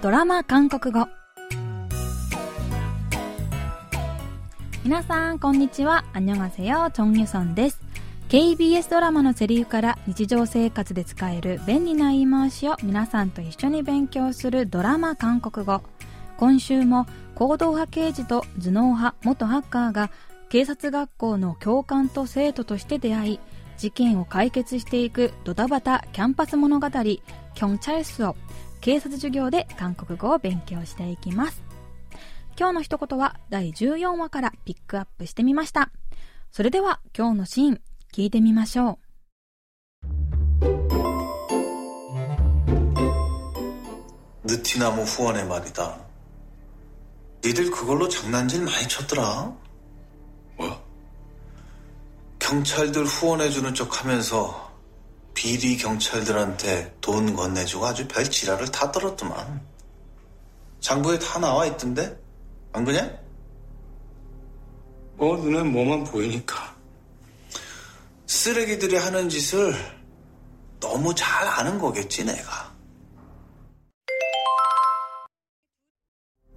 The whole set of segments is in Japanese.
ドラマ韓国語。皆さんこんにちは。アンニョンハセヨチョンユソンです KBS ドラマのセリフから日常生活で使える便利な言い回しを皆さんと一緒に勉強するドラマ韓国語。今週も行動派刑事と頭脳派元ハッカーが警察学校の教官と生徒として出会い事件を解決していくドタバタキャンパス物語경찰수警察授業で韓国語を勉強していきます今日の一言は第14話からピックアップしてみましたそれでは今日のシーン聞いてみましょう느티나무후원에말이다니들그걸로장난질많이쳤더라 뭐? 경찰들 후원해주는 척 하면서 비리 경찰들한테 돈 건네주고 아주 별 지랄을 다 떨었더만. 장부에 다 나와 있던데? 안 그냐? 뭐 눈에 뭐만 보이니까. 쓰레기들이 하는 짓을 너무 잘 아는 거겠지, 내가.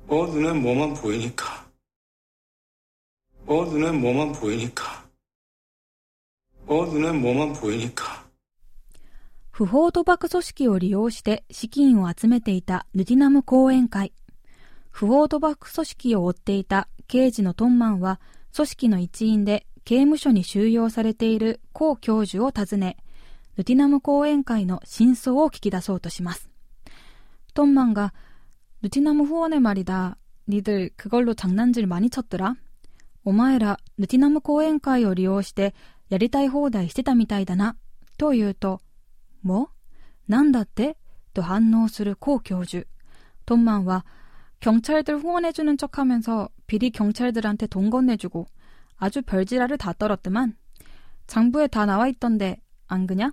뭐 눈에 뭐만 보이니까. 뭐 눈에 뭐만 보이니까. 不法賭博組織を利用して資金を集めていたヌティナム講演会。不法賭博組織を追っていた刑事のトンマンは、組織の一員で刑務所に収容されているコウ教授を訪ね、ヌティナム講演会の真相を聞き出そうとします。トンマンが、ヌティナム후원의말이다니들그걸로장난질많이쳤더라お前ら、ヌティナム講演会を利用して、 やりたい放題してたみたいだな、と言うと、もなんだってと反応するコウ教授。トンマンは、경찰들후원해주는척하면서비리경찰들한테돈건네주고아주별지랄을다떨었더만장부에다나와있던데안그냐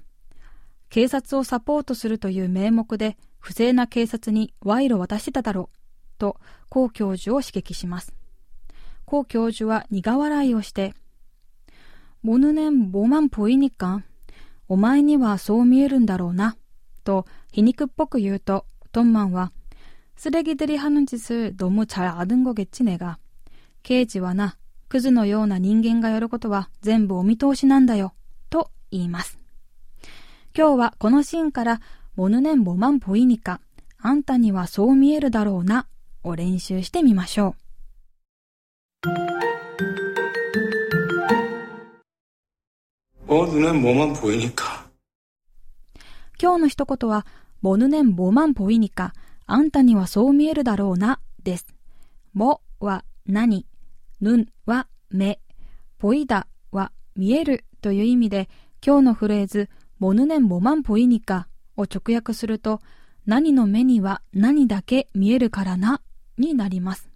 警察をサポートするという名目で不正な警察に賄賂を渡してただろうと、コウ教授を刺激します。고 교주와 니가笑いをして、 모는엔뭐만보이니까お前にはそう見えるんだろうな、と皮肉っぽく言うと、ドンマンは、쓰레기들이하는짓을너무잘아는거겠지내가刑事はな、クズのような人間がやることは全部お見通しなんだよ、と言います。今日はこのシーンから、モヌネンボマンポイニカ、あんたにはそう見えるだろうな、を練習してみましょう。 눈엔 뭐만 보이니까. 今日の一言は、もぬねんぼまんぽいにか、あんたにはそう見えるだろうな、です。もは何、ぬんは目、ぽいだは見えるという意味で、今日のフレーズ、もぬねんぼまんぽいにかを直訳すると、何の目には何だけ見えるからな、になります。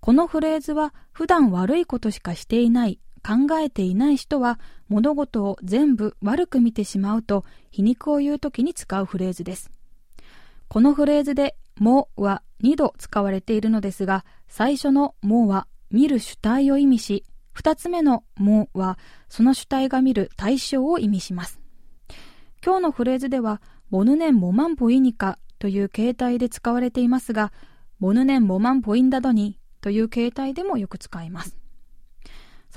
このフレーズは普段悪いことしかしていない 考えていない人は物事を全部悪く見てしまうと皮肉を言う時に使うフレーズです。このフレーズでもは2度使われているのですが、最初のもは見る主体を意味し、2つ目のもはその主体が見る対象を意味します。今日のフレーズでは、モヌネンモマンポイニカという形態で使われていますが、モヌネンモマンポインダドニという形態でもよく使います。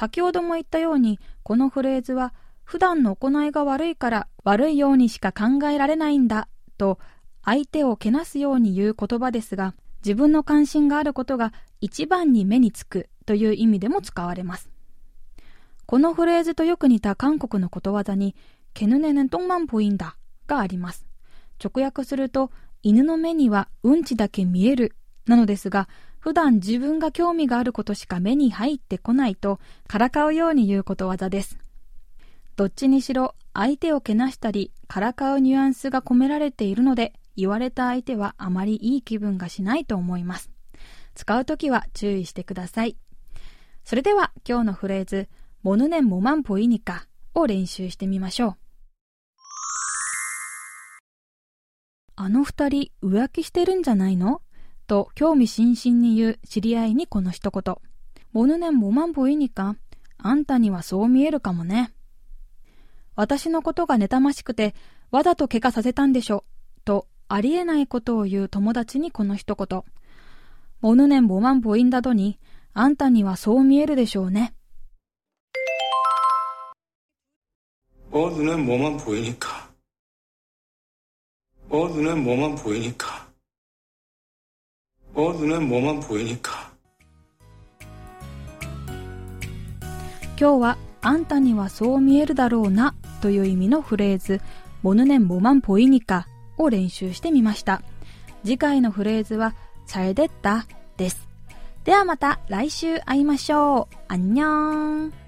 先ほども言ったように、このフレーズは、普段の行いが悪いから悪いようにしか考えられないんだと相手をけなすように言う言葉ですが、自分の関心があることが一番に目につくという意味でも使われます。このフレーズとよく似た韓国のことわざに、ケヌネネトンマンポインダがあります。直訳すると、犬の目にはうんちだけ見えるなのですが、普段自分が興味があることしか目に入ってこないと、からかうように言うことわざです。どっちにしろ、相手をけなしたり、からかうニュアンスが込められているので、言われた相手はあまりいい気分がしないと思います。使うときは注意してください。それでは今日のフレーズ、モヌネンモマンポイニカを練習してみましょう。あの二人浮気してるんじゃないの？と興味津々に言う知り合いにこの一言。モヌネンモマンボイニかあんたにはそう見えるかもね。私のことが妬ましくて、わざと怪我させたんでしょ。と ありえないことを言う友達にこの一言。어느낸뭐만보인다더니あんたにはそう見えるでしょうね。 어, 눈엔 뭐만 보이니까. 어, 눈엔 뭐만 보이니까. 어, 눈엔 뭐만 보이니까. 今日はあんたにはそう見えるだろうなという意味のフレーズ、モヌネンモマンポイニカを練習してみました。次回のフレーズは、잘 됐다です。ではまた来週会いましょう。あんにゃーん。